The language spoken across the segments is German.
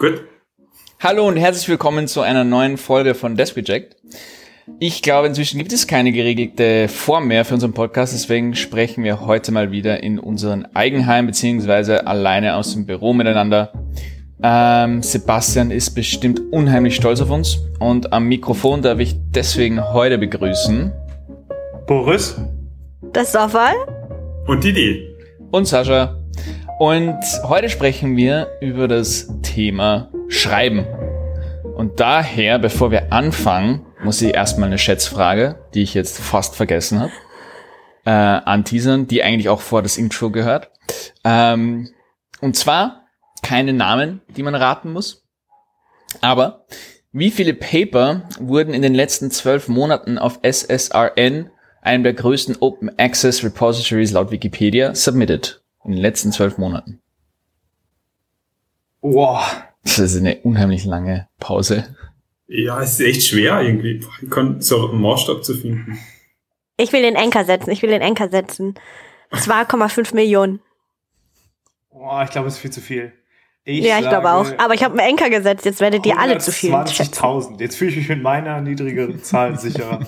Gut. Hallo und herzlich willkommen zu einer neuen Folge von Desk Reject. Ich glaube, inzwischen gibt es keine geregelte Form mehr für unseren Podcast, deswegen sprechen wir heute mal wieder in unseren Eigenheim beziehungsweise alleine aus dem Büro miteinander. Ähm, Sebastian ist bestimmt unheimlich stolz auf uns und am Mikrofon darf ich deswegen heute begrüßen Boris, das Sofal und Didi und Sascha. Und heute sprechen wir über das Thema Schreiben. Und daher, bevor wir anfangen, muss ich erstmal eine Schätzfrage, die ich jetzt fast vergessen habe, äh, anteasern, die eigentlich auch vor das Intro gehört. Ähm, und zwar keine Namen, die man raten muss. Aber wie viele Paper wurden in den letzten zwölf Monaten auf SSRN, einem der größten Open Access Repositories laut Wikipedia, submitted? In den letzten zwölf Monaten. Boah. Das ist eine unheimlich lange Pause. Ja, es ist echt schwer irgendwie. So einen Maßstab zu finden. Ich will den Enker setzen. Ich will den Enker setzen. 2,5 Millionen. Boah, ich glaube, es ist viel zu viel. Ich ja, ich glaube auch. Aber ich habe einen Enker gesetzt. Jetzt werdet ihr alle zu viel 20.000. Jetzt fühle ich mich mit meiner niedrigeren Zahl sicherer.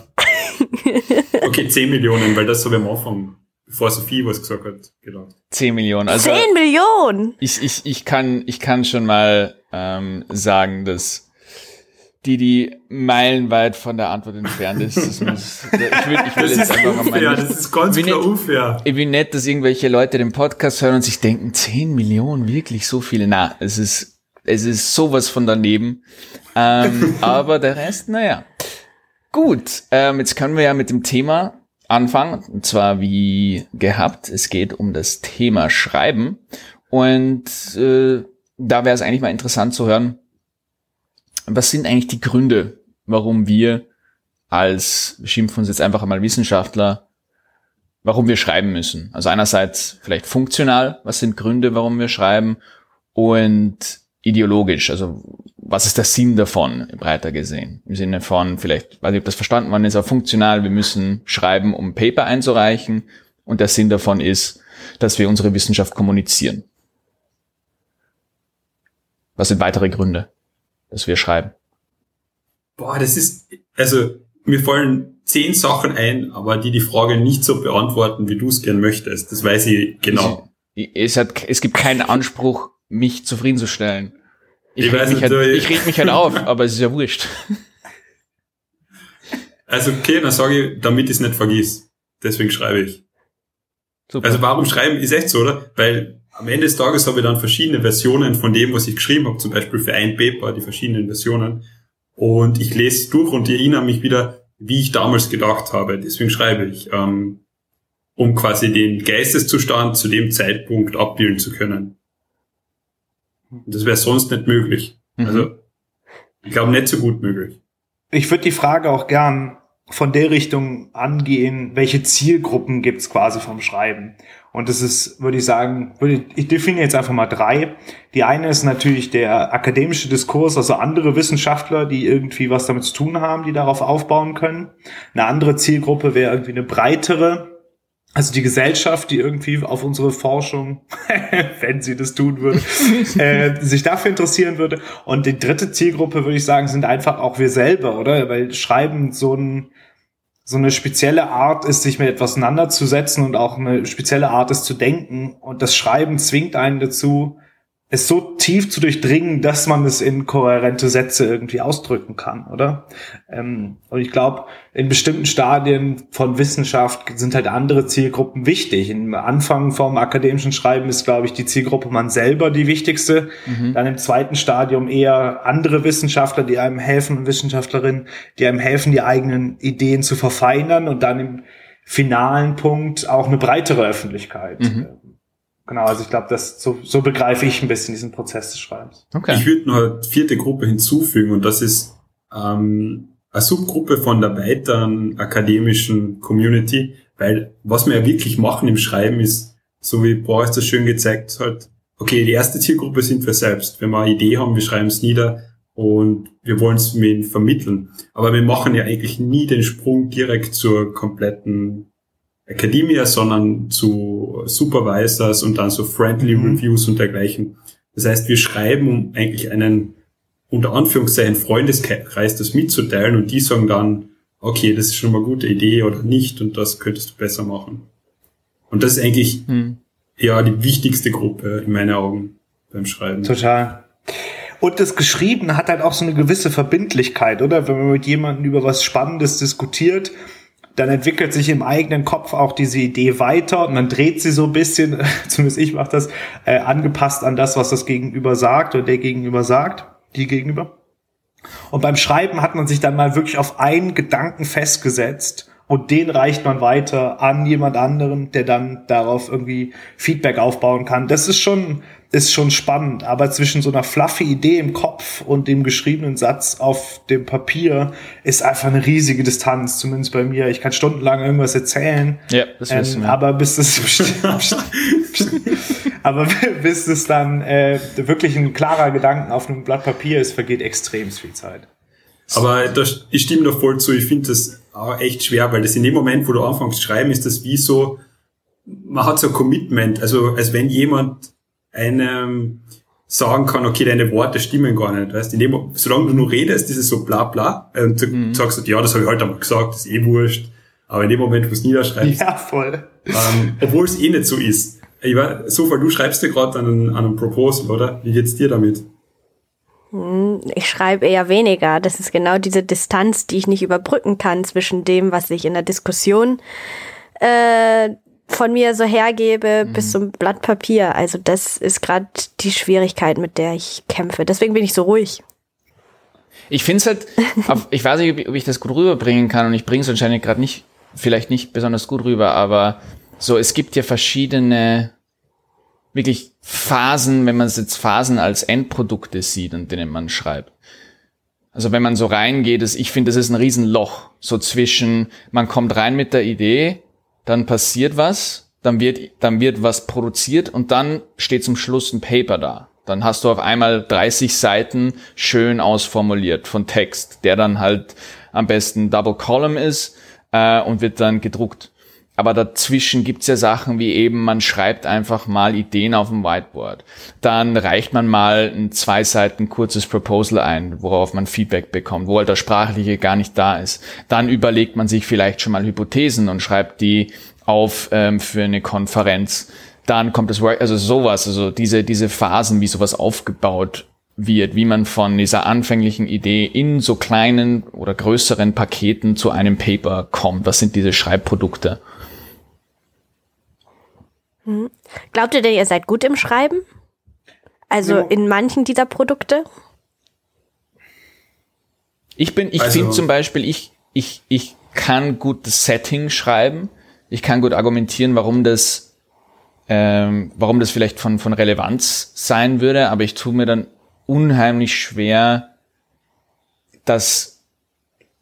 okay, 10 Millionen, weil das so am Anfang bevor Sophie was gesagt hat, genau. 10 Millionen. Also 10 Millionen! Ich, ich, ich, kann, ich kann schon mal ähm, sagen, dass die, die meilenweit von der Antwort entfernt ist. Das, muss, ich will, ich will das jetzt einfach unfair, mal nicht, das ist ganz klar nicht, unfair. Ich bin nett, dass irgendwelche Leute den Podcast hören und sich denken, 10 Millionen, wirklich so viele. Na, es ist, es ist sowas von daneben. Ähm, aber der Rest, naja. Gut, ähm, jetzt können wir ja mit dem Thema anfangen. Und zwar wie gehabt. Es geht um das Thema Schreiben. Und äh, da wäre es eigentlich mal interessant zu hören, was sind eigentlich die Gründe, warum wir als, wir schimpfen uns jetzt einfach einmal Wissenschaftler, warum wir schreiben müssen. Also einerseits vielleicht funktional, was sind Gründe, warum wir schreiben und ideologisch, also was ist der Sinn davon, breiter gesehen? Im Sinne von, vielleicht, weiß ich, ob das verstanden worden ist, aber funktional, wir müssen schreiben, um Paper einzureichen. Und der Sinn davon ist, dass wir unsere Wissenschaft kommunizieren. Was sind weitere Gründe, dass wir schreiben? Boah, das ist, also, mir fallen zehn Sachen ein, aber die die Frage nicht so beantworten, wie du es gern möchtest. Das weiß ich genau. Ich, es, hat, es gibt keinen Anspruch, mich zufriedenzustellen. Ich, ich, reg mich, halt, ich reg mich halt auf, aber es ist ja wurscht. Also okay, dann sage ich, damit ich es nicht vergiss. Deswegen schreibe ich. Super. Also warum schreiben ist echt so, oder? Weil am Ende des Tages habe ich dann verschiedene Versionen von dem, was ich geschrieben habe, zum Beispiel für ein Paper, die verschiedenen Versionen. Und ich lese durch und die erinnern mich wieder, wie ich damals gedacht habe. Deswegen schreibe ich, ähm, um quasi den Geisteszustand zu dem Zeitpunkt abbilden zu können. Das wäre sonst nicht möglich. Mhm. Also, ich glaube, nicht so gut möglich. Ich würde die Frage auch gern von der Richtung angehen, welche Zielgruppen gibt's quasi vom Schreiben? Und das ist, würde ich sagen, würde, ich definiere jetzt einfach mal drei. Die eine ist natürlich der akademische Diskurs, also andere Wissenschaftler, die irgendwie was damit zu tun haben, die darauf aufbauen können. Eine andere Zielgruppe wäre irgendwie eine breitere, also die Gesellschaft, die irgendwie auf unsere Forschung, wenn sie das tun würde, äh, sich dafür interessieren würde. Und die dritte Zielgruppe, würde ich sagen, sind einfach auch wir selber, oder? Weil Schreiben so ein so eine spezielle Art ist, sich mit etwas auseinanderzusetzen und auch eine spezielle Art ist zu denken. Und das Schreiben zwingt einen dazu, es so tief zu durchdringen, dass man es in kohärente Sätze irgendwie ausdrücken kann, oder? Ähm, und ich glaube, in bestimmten Stadien von Wissenschaft sind halt andere Zielgruppen wichtig. Im Anfang vom akademischen Schreiben ist, glaube ich, die Zielgruppe man selber die wichtigste. Mhm. Dann im zweiten Stadium eher andere Wissenschaftler, die einem helfen, Wissenschaftlerinnen, die einem helfen, die eigenen Ideen zu verfeinern. Und dann im finalen Punkt auch eine breitere Öffentlichkeit. Mhm. Genau, also ich glaube, das so, so begreife ich ein bisschen diesen Prozess des Schreibens. Okay. Ich würde noch eine vierte Gruppe hinzufügen und das ist ähm, eine Subgruppe von der weiteren akademischen Community, weil was wir ja wirklich machen im Schreiben ist, so wie Boris das schön gezeigt hat, okay, die erste Zielgruppe sind wir selbst. Wenn wir eine Idee haben, wir schreiben es nieder und wir wollen es mit vermitteln. Aber wir machen ja eigentlich nie den Sprung direkt zur kompletten Academia, sondern zu Supervisors und dann so Friendly mhm. Reviews und dergleichen. Das heißt, wir schreiben, um eigentlich einen unter Anführungszeichen Freundeskreis das mitzuteilen und die sagen dann, okay, das ist schon mal eine gute Idee oder nicht und das könntest du besser machen. Und das ist eigentlich hm. ja die wichtigste Gruppe in meinen Augen beim Schreiben. Total. Und das Geschrieben hat halt auch so eine gewisse Verbindlichkeit, oder? Wenn man mit jemandem über was Spannendes diskutiert, dann entwickelt sich im eigenen Kopf auch diese Idee weiter und man dreht sie so ein bisschen, zumindest ich mache das, äh, angepasst an das, was das Gegenüber sagt oder der Gegenüber sagt, die Gegenüber. Und beim Schreiben hat man sich dann mal wirklich auf einen Gedanken festgesetzt und den reicht man weiter an jemand anderen, der dann darauf irgendwie Feedback aufbauen kann. Das ist schon, ist schon spannend, aber zwischen so einer fluffy Idee im Kopf und dem geschriebenen Satz auf dem Papier ist einfach eine riesige Distanz, zumindest bei mir. Ich kann stundenlang irgendwas erzählen, ja, das ähm, aber bis das aber bis es dann äh, wirklich ein klarer Gedanken auf einem Blatt Papier ist, vergeht extrem viel Zeit. Aber das, ich stimme da voll zu. Ich finde das auch echt schwer, weil das in dem Moment, wo du anfängst zu schreiben, ist das wie so, man hat so ein Commitment. Also als wenn jemand einem sagen kann, okay, deine Worte stimmen gar nicht. Weißt, in dem, solange du nur redest, ist es so bla bla. Und du mhm. sagst, ja, das habe ich heute halt einmal gesagt, das ist eh wurscht. Aber in dem Moment, wo du es niederschreibst. Ja, voll. Ähm, obwohl es eh nicht so ist. Ich weiß, so, weil du schreibst dir gerade an, an einem Proposal, oder? Wie geht's dir damit? Hm, ich schreibe eher weniger. Das ist genau diese Distanz, die ich nicht überbrücken kann zwischen dem, was ich in der Diskussion äh, von mir so hergebe mhm. bis zum Blatt Papier. Also das ist gerade die Schwierigkeit, mit der ich kämpfe. Deswegen bin ich so ruhig. Ich finde es halt, auf, ich weiß nicht, ob ich das gut rüberbringen kann und ich bringe es anscheinend gerade nicht, vielleicht nicht besonders gut rüber, aber so, es gibt ja verschiedene wirklich Phasen, wenn man es jetzt Phasen als Endprodukte sieht, an denen man schreibt. Also wenn man so reingeht, ist, ich finde, das ist ein Riesenloch, so zwischen, man kommt rein mit der Idee, dann passiert was, dann wird, dann wird was produziert und dann steht zum Schluss ein Paper da. Dann hast du auf einmal 30 Seiten schön ausformuliert von Text, der dann halt am besten Double Column ist äh, und wird dann gedruckt. Aber dazwischen gibt's ja Sachen wie eben, man schreibt einfach mal Ideen auf dem Whiteboard. Dann reicht man mal ein zwei Seiten kurzes Proposal ein, worauf man Feedback bekommt, wo halt der Sprachliche gar nicht da ist. Dann überlegt man sich vielleicht schon mal Hypothesen und schreibt die auf ähm, für eine Konferenz. Dann kommt das Work, also sowas, also diese, diese Phasen, wie sowas aufgebaut wird, wie man von dieser anfänglichen Idee in so kleinen oder größeren Paketen zu einem Paper kommt. Was sind diese Schreibprodukte? Hm. Glaubt ihr denn, ihr seid gut im Schreiben? Also ja. in manchen dieser Produkte? Ich bin, ich also, finde zum Beispiel, ich, ich, ich kann gut das Setting schreiben. Ich kann gut argumentieren, warum das, ähm, warum das vielleicht von, von Relevanz sein würde, aber ich tue mir dann unheimlich schwer, das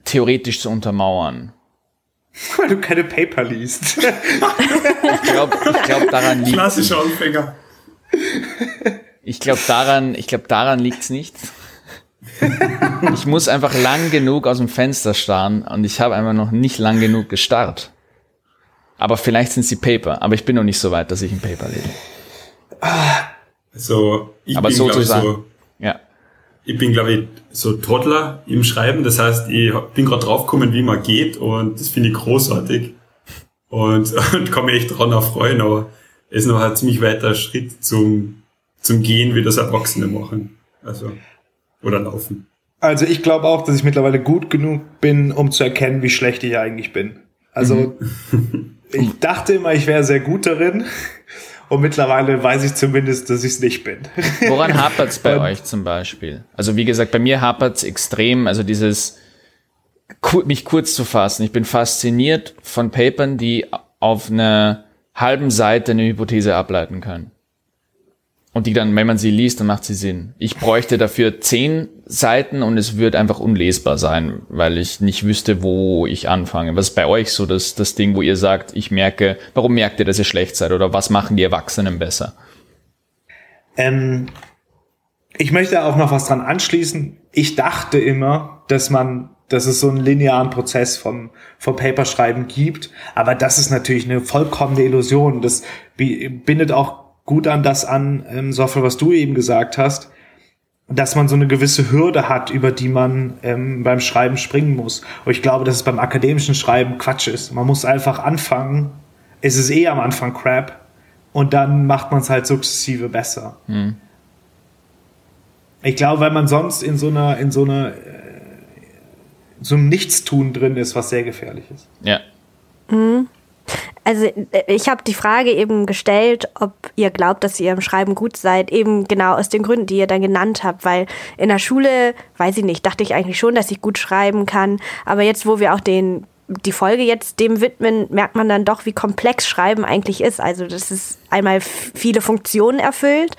theoretisch zu untermauern. Weil du keine Paper liest. ich glaube, ich glaub, daran liegt Klassischer Anfänger. Ich glaube, daran, ich glaube, daran liegt's nicht. Ich muss einfach lang genug aus dem Fenster starren und ich habe einfach noch nicht lang genug gestarrt. Aber vielleicht sind sie Paper, aber ich bin noch nicht so weit, dass ich ein Paper lese. Also, ich aber bin, so zu sagen, so, ja ich bin, glaube ich, so Toddler im Schreiben. Das heißt, ich bin gerade draufgekommen, wie man geht und das finde ich großartig. Und, und kann mich echt daran erfreuen, aber es ist noch ein ziemlich weiter Schritt zum, zum Gehen, wie das Erwachsene machen. Also, oder laufen. Also ich glaube auch, dass ich mittlerweile gut genug bin, um zu erkennen, wie schlecht ich eigentlich bin. Also mhm. ich dachte immer, ich wäre sehr gut darin. Und mittlerweile weiß ich zumindest, dass ich es nicht bin. Woran hapert es bei euch zum Beispiel? Also wie gesagt, bei mir hapert es extrem. Also dieses mich kurz zu fassen. Ich bin fasziniert von Papern, die auf einer halben Seite eine Hypothese ableiten können. Und die dann, wenn man sie liest, dann macht sie Sinn. Ich bräuchte dafür zehn Seiten und es wird einfach unlesbar sein, weil ich nicht wüsste, wo ich anfange. Was ist bei euch so das, das Ding, wo ihr sagt, ich merke, warum merkt ihr, dass ihr schlecht seid oder was machen die Erwachsenen besser? Ähm, ich möchte auch noch was dran anschließen. Ich dachte immer, dass man, dass es so einen linearen Prozess vom, vom Paperschreiben gibt. Aber das ist natürlich eine vollkommene Illusion. Das bindet auch gut an das an, ähm, Soffel, was du eben gesagt hast, dass man so eine gewisse Hürde hat, über die man ähm, beim Schreiben springen muss. Und ich glaube, dass es beim akademischen Schreiben Quatsch ist. Man muss einfach anfangen. Es ist eh am Anfang Crap. Und dann macht man es halt sukzessive besser. Hm. Ich glaube, weil man sonst in so einer, in so einer, äh, so einem Nichtstun drin ist, was sehr gefährlich ist. Ja. Mhm. Also äh, ich habe die Frage eben gestellt, ob ihr glaubt, dass ihr im Schreiben gut seid, eben genau aus den Gründen, die ihr dann genannt habt, weil in der Schule, weiß ich nicht, dachte ich eigentlich schon, dass ich gut schreiben kann, aber jetzt, wo wir auch den die Folge jetzt dem widmen, merkt man dann doch, wie komplex Schreiben eigentlich ist. Also, dass es einmal viele Funktionen erfüllt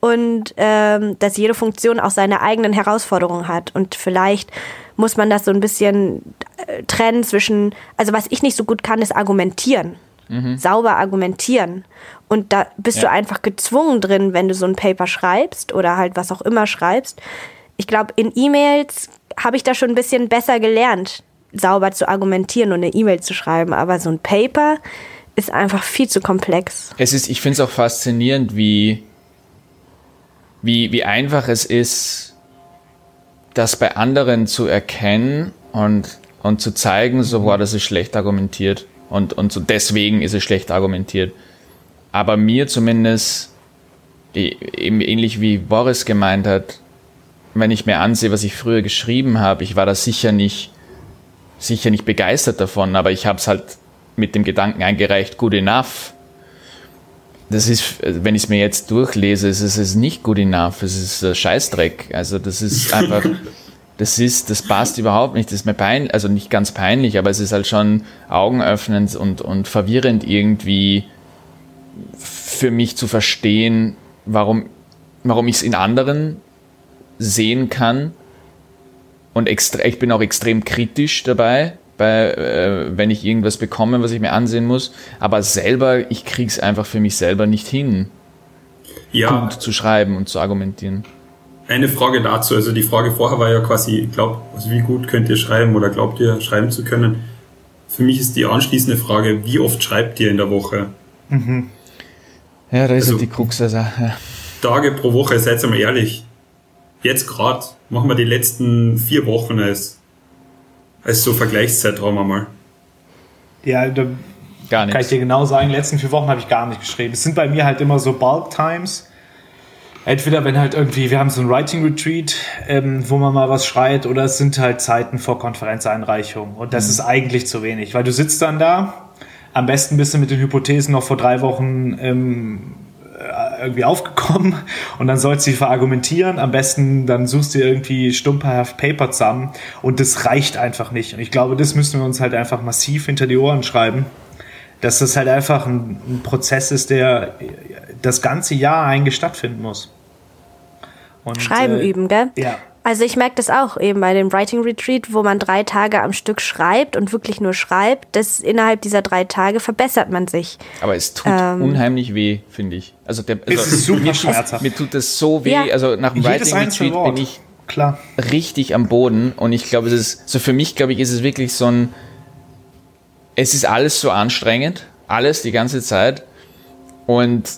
und ähm, dass jede Funktion auch seine eigenen Herausforderungen hat. Und vielleicht muss man das so ein bisschen äh, trennen zwischen, also was ich nicht so gut kann, ist argumentieren. Mhm. Sauber argumentieren. Und da bist ja. du einfach gezwungen drin, wenn du so ein Paper schreibst oder halt was auch immer schreibst. Ich glaube, in E-Mails habe ich da schon ein bisschen besser gelernt, sauber zu argumentieren und eine E-Mail zu schreiben. Aber so ein Paper ist einfach viel zu komplex. Es ist, ich finde es auch faszinierend, wie, wie, wie einfach es ist, das bei anderen zu erkennen und, und zu zeigen, so, war das ist schlecht argumentiert. Und, und so deswegen ist es schlecht argumentiert. Aber mir zumindest, eben ähnlich wie Boris gemeint hat, wenn ich mir ansehe, was ich früher geschrieben habe, ich war da sicher nicht, sicher nicht begeistert davon, aber ich habe es halt mit dem Gedanken eingereicht, good enough. Das ist, wenn ich es mir jetzt durchlese, ist es nicht good enough, es ist Scheißdreck. Also das ist einfach, das ist, das passt überhaupt nicht. Das ist mir peinlich, also nicht ganz peinlich, aber es ist halt schon augenöffnend und, und verwirrend irgendwie für mich zu verstehen, warum, warum ich es in anderen sehen kann. Und extra, ich bin auch extrem kritisch dabei, bei, äh, wenn ich irgendwas bekomme, was ich mir ansehen muss. Aber selber, ich krieg's einfach für mich selber nicht hin, ja. gut zu schreiben und zu argumentieren. Eine Frage dazu, also die Frage vorher war ja quasi, glaub, also wie gut könnt ihr schreiben oder glaubt ihr schreiben zu können? Für mich ist die anschließende Frage, wie oft schreibt ihr in der Woche? Mhm. Ja, da ist also, halt die Krux. Also, ja. Tage pro Woche, seid mal ehrlich. Jetzt gerade machen wir die letzten vier Wochen als als so Vergleichszeitraum einmal. Ja, da gar nicht. kann ich dir genau sagen, die letzten vier Wochen habe ich gar nicht geschrieben. Es sind bei mir halt immer so Bulk Times. Entweder wenn halt irgendwie, wir haben so ein Writing Retreat, ähm, wo man mal was schreit, oder es sind halt Zeiten vor Konferenzeinreichung. Und das mhm. ist eigentlich zu wenig, weil du sitzt dann da, am besten bist du mit den Hypothesen noch vor drei Wochen ähm, äh, irgendwie aufgekommen und dann sollst du sie verargumentieren. Am besten dann suchst du irgendwie stumperhaft Paper zusammen und das reicht einfach nicht. Und ich glaube, das müssen wir uns halt einfach massiv hinter die Ohren schreiben, dass das halt einfach ein, ein Prozess ist, der das ganze Jahr eigentlich stattfinden muss. Und, Schreiben äh, üben, gell? Ja. Also ich merke das auch eben bei dem Writing Retreat, wo man drei Tage am Stück schreibt und wirklich nur schreibt, dass innerhalb dieser drei Tage verbessert man sich. Aber es tut ähm, unheimlich weh, finde ich. Also, der, also es ist super mir, schmerzhaft. Mir tut es so weh. Ja. Also nach dem Jedes Writing Retreat Wort. bin ich Klar. richtig am Boden und ich glaube, es ist, so für mich glaube ich, ist es wirklich so ein, es ist alles so anstrengend, alles die ganze Zeit und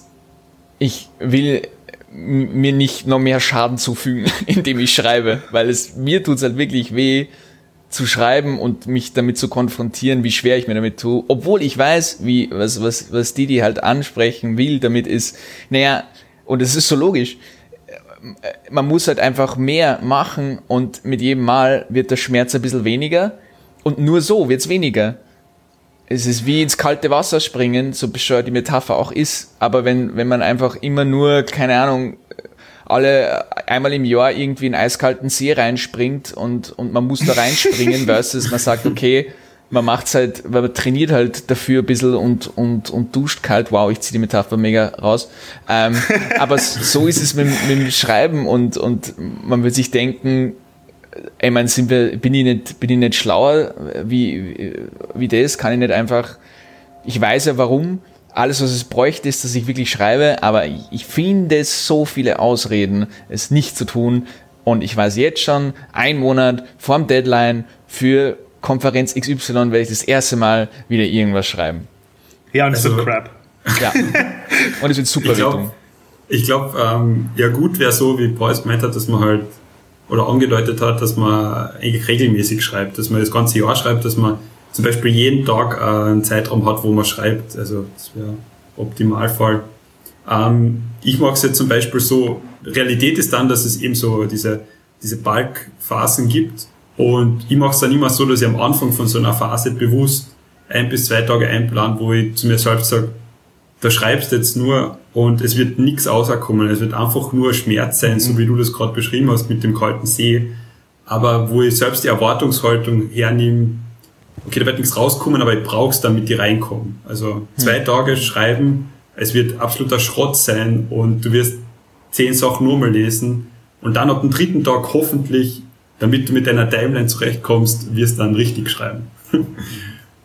ich will mir nicht noch mehr Schaden zufügen, indem ich schreibe, weil es mir tut es halt wirklich weh zu schreiben und mich damit zu konfrontieren, wie schwer ich mir damit tue, obwohl ich weiß, wie was was was Didi halt ansprechen will, damit ist, naja, und es ist so logisch. Man muss halt einfach mehr machen und mit jedem Mal wird der Schmerz ein bisschen weniger und nur so wird's weniger es ist wie ins kalte Wasser springen, so bescheuert die Metapher auch ist. Aber wenn, wenn man einfach immer nur, keine Ahnung, alle einmal im Jahr irgendwie in eiskalten See reinspringt und, und man muss da reinspringen versus man sagt, okay, man macht's halt, man trainiert halt dafür ein bisschen und, und, und duscht kalt. Wow, ich ziehe die Metapher mega raus. Ähm, aber so ist es mit, mit dem Schreiben und, und man wird sich denken, ich meine, sind wir, bin ich nicht, bin ich nicht schlauer wie, wie das? Kann ich nicht einfach, ich weiß ja warum, alles was es bräuchte ist, dass ich wirklich schreibe, aber ich, ich finde so viele Ausreden, es nicht zu tun und ich weiß jetzt schon, ein Monat vorm Deadline für Konferenz XY werde ich das erste Mal wieder irgendwas schreiben. Ja, und es also, wird crap. Ja. Und es wird super Ich glaube, glaub, ähm, ja gut wäre so, wie Paul gemeint hat, dass man halt oder angedeutet hat, dass man eigentlich regelmäßig schreibt, dass man das ganze Jahr schreibt, dass man zum Beispiel jeden Tag äh, einen Zeitraum hat, wo man schreibt. Also das wäre Optimalfall. Ähm, ich mache es jetzt zum Beispiel so, Realität ist dann, dass es eben so diese, diese Balkphasen gibt. Und ich mache es dann immer so, dass ich am Anfang von so einer Phase bewusst ein bis zwei Tage einplan, wo ich zu mir selbst sage, da schreibst jetzt nur und es wird nichts außerkommen. Es wird einfach nur Schmerz sein, mhm. so wie du das gerade beschrieben hast mit dem kalten See. Aber wo ich selbst die Erwartungshaltung hernehme, okay, da wird nichts rauskommen, aber ich brauch's, damit die reinkommen. Also zwei mhm. Tage schreiben, es wird absoluter Schrott sein und du wirst zehn Sachen nur mal lesen und dann ab dem dritten Tag hoffentlich, damit du mit deiner Timeline zurechtkommst, wirst du dann richtig schreiben.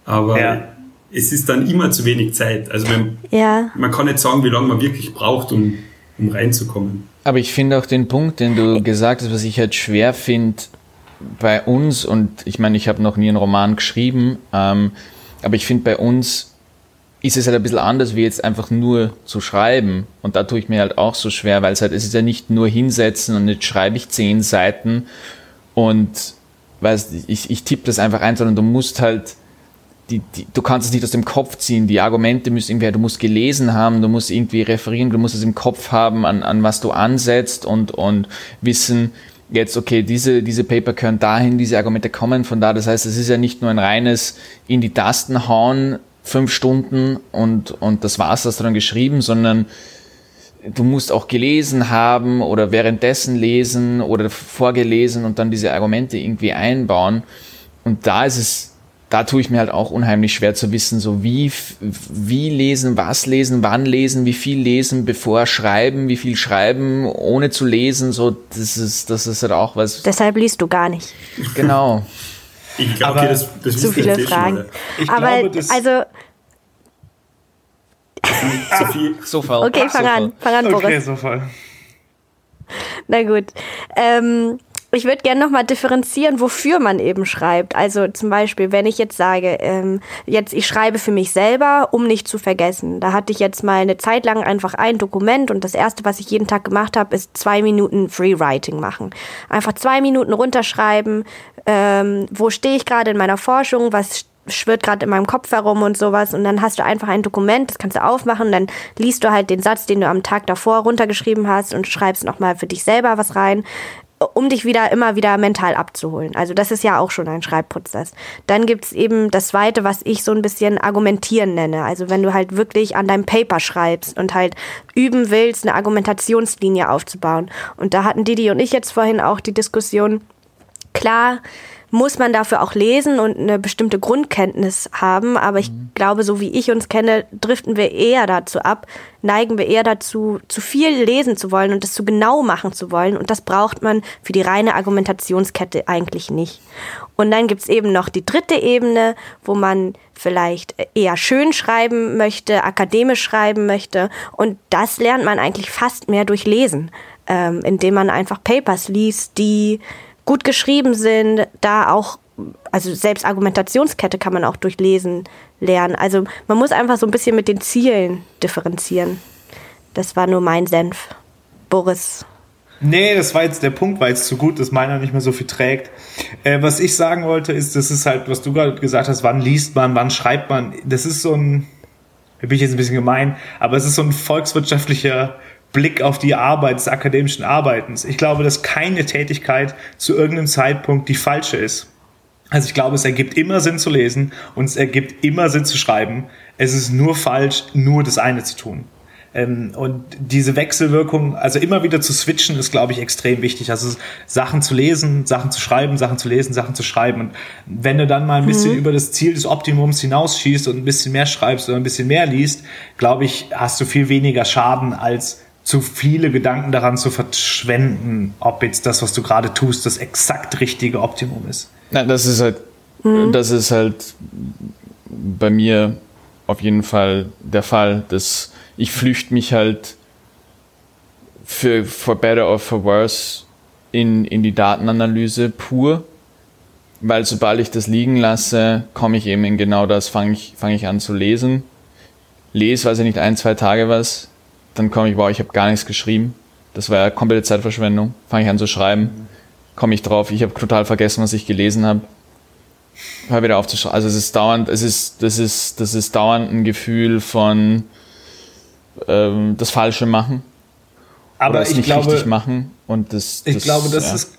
aber ja es ist dann immer zu wenig Zeit. Also man, ja. man kann nicht sagen, wie lange man wirklich braucht, um, um reinzukommen. Aber ich finde auch den Punkt, den du gesagt hast, was ich halt schwer finde bei uns, und ich meine, ich habe noch nie einen Roman geschrieben, ähm, aber ich finde bei uns ist es halt ein bisschen anders, wie jetzt einfach nur zu schreiben. Und da tue ich mir halt auch so schwer, weil es halt, es ist ja nicht nur hinsetzen und jetzt schreibe ich zehn Seiten und weißt, ich, ich tippe das einfach ein, sondern du musst halt die, die, du kannst es nicht aus dem Kopf ziehen. Die Argumente müssen irgendwie, du musst gelesen haben, du musst irgendwie referieren, du musst es im Kopf haben, an, an was du ansetzt und, und wissen, jetzt, okay, diese, diese Paper können dahin, diese Argumente kommen von da. Das heißt, es ist ja nicht nur ein reines in die Tasten hauen, fünf Stunden und, und das war's, das dann geschrieben, sondern du musst auch gelesen haben oder währenddessen lesen oder vorgelesen und dann diese Argumente irgendwie einbauen. Und da ist es da tue ich mir halt auch unheimlich schwer zu wissen, so wie, wie lesen, was lesen, wann lesen, wie viel lesen, bevor schreiben, wie viel schreiben, ohne zu lesen, so, das ist, das ist halt auch was. Deshalb liest du gar nicht. Genau. Ich glaube, okay, das, das zu viele Fragen. Ich Aber, glaube, das also, Sophie, so voll. Okay, fang an, fang an, Boris. Okay, so voll. Na gut. Ähm, ich würde gerne nochmal differenzieren, wofür man eben schreibt. Also zum Beispiel, wenn ich jetzt sage, ähm, jetzt ich schreibe für mich selber, um nicht zu vergessen. Da hatte ich jetzt mal eine Zeit lang einfach ein Dokument und das erste, was ich jeden Tag gemacht habe, ist zwei Minuten Freewriting machen. Einfach zwei Minuten runterschreiben, ähm, wo stehe ich gerade in meiner Forschung, was schwirrt gerade in meinem Kopf herum und sowas und dann hast du einfach ein Dokument, das kannst du aufmachen, dann liest du halt den Satz, den du am Tag davor runtergeschrieben hast und schreibst nochmal für dich selber was rein um dich wieder immer wieder mental abzuholen. Also das ist ja auch schon ein Schreibprozess. Dann gibt's eben das Zweite, was ich so ein bisschen argumentieren nenne. Also wenn du halt wirklich an deinem Paper schreibst und halt üben willst, eine Argumentationslinie aufzubauen. Und da hatten Didi und ich jetzt vorhin auch die Diskussion, klar, muss man dafür auch lesen und eine bestimmte Grundkenntnis haben. Aber ich mhm. glaube, so wie ich uns kenne, driften wir eher dazu ab, neigen wir eher dazu, zu viel lesen zu wollen und das zu genau machen zu wollen. Und das braucht man für die reine Argumentationskette eigentlich nicht. Und dann gibt's eben noch die dritte Ebene, wo man vielleicht eher schön schreiben möchte, akademisch schreiben möchte. Und das lernt man eigentlich fast mehr durch Lesen, ähm, indem man einfach Papers liest, die gut geschrieben sind, da auch, also selbst Argumentationskette kann man auch durchlesen lernen. Also man muss einfach so ein bisschen mit den Zielen differenzieren. Das war nur mein Senf. Boris. Nee, das war jetzt der Punkt, weil es zu gut ist, meiner nicht mehr so viel trägt. Äh, was ich sagen wollte, ist, das ist halt, was du gerade gesagt hast, wann liest man, wann schreibt man. Das ist so ein, da bin ich jetzt ein bisschen gemein, aber es ist so ein volkswirtschaftlicher Blick auf die Arbeit des akademischen Arbeitens. Ich glaube, dass keine Tätigkeit zu irgendeinem Zeitpunkt die falsche ist. Also ich glaube, es ergibt immer Sinn zu lesen und es ergibt immer Sinn zu schreiben. Es ist nur falsch, nur das eine zu tun. Ähm, und diese Wechselwirkung, also immer wieder zu switchen, ist, glaube ich, extrem wichtig. Also Sachen zu lesen, Sachen zu schreiben, Sachen zu lesen, Sachen zu schreiben. Und wenn du dann mal ein bisschen mhm. über das Ziel des Optimums hinausschießt und ein bisschen mehr schreibst oder ein bisschen mehr liest, glaube ich, hast du viel weniger Schaden als zu viele Gedanken daran zu verschwenden, ob jetzt das, was du gerade tust, das exakt richtige Optimum ist. Na, das ist halt, mhm. das ist halt bei mir auf jeden Fall der Fall, dass ich flüchte mich halt für for better or for worse in, in die Datenanalyse pur, weil sobald ich das liegen lasse, komme ich eben in genau das, fange ich, fang ich an zu lesen lese, weiß ich nicht, ein, zwei Tage was, dann komme ich, wow, ich habe gar nichts geschrieben. Das war ja komplette Zeitverschwendung. Fange ich an zu schreiben, komme ich drauf, ich habe total vergessen, was ich gelesen habe. Hör wieder auf zu schreiben. Also es ist dauernd, es ist, das ist, das ist dauernd ein Gefühl von ähm, das Falsche machen. Aber oder es ich nicht glaube, richtig machen. Und das, Ich das, glaube, das ja. ist.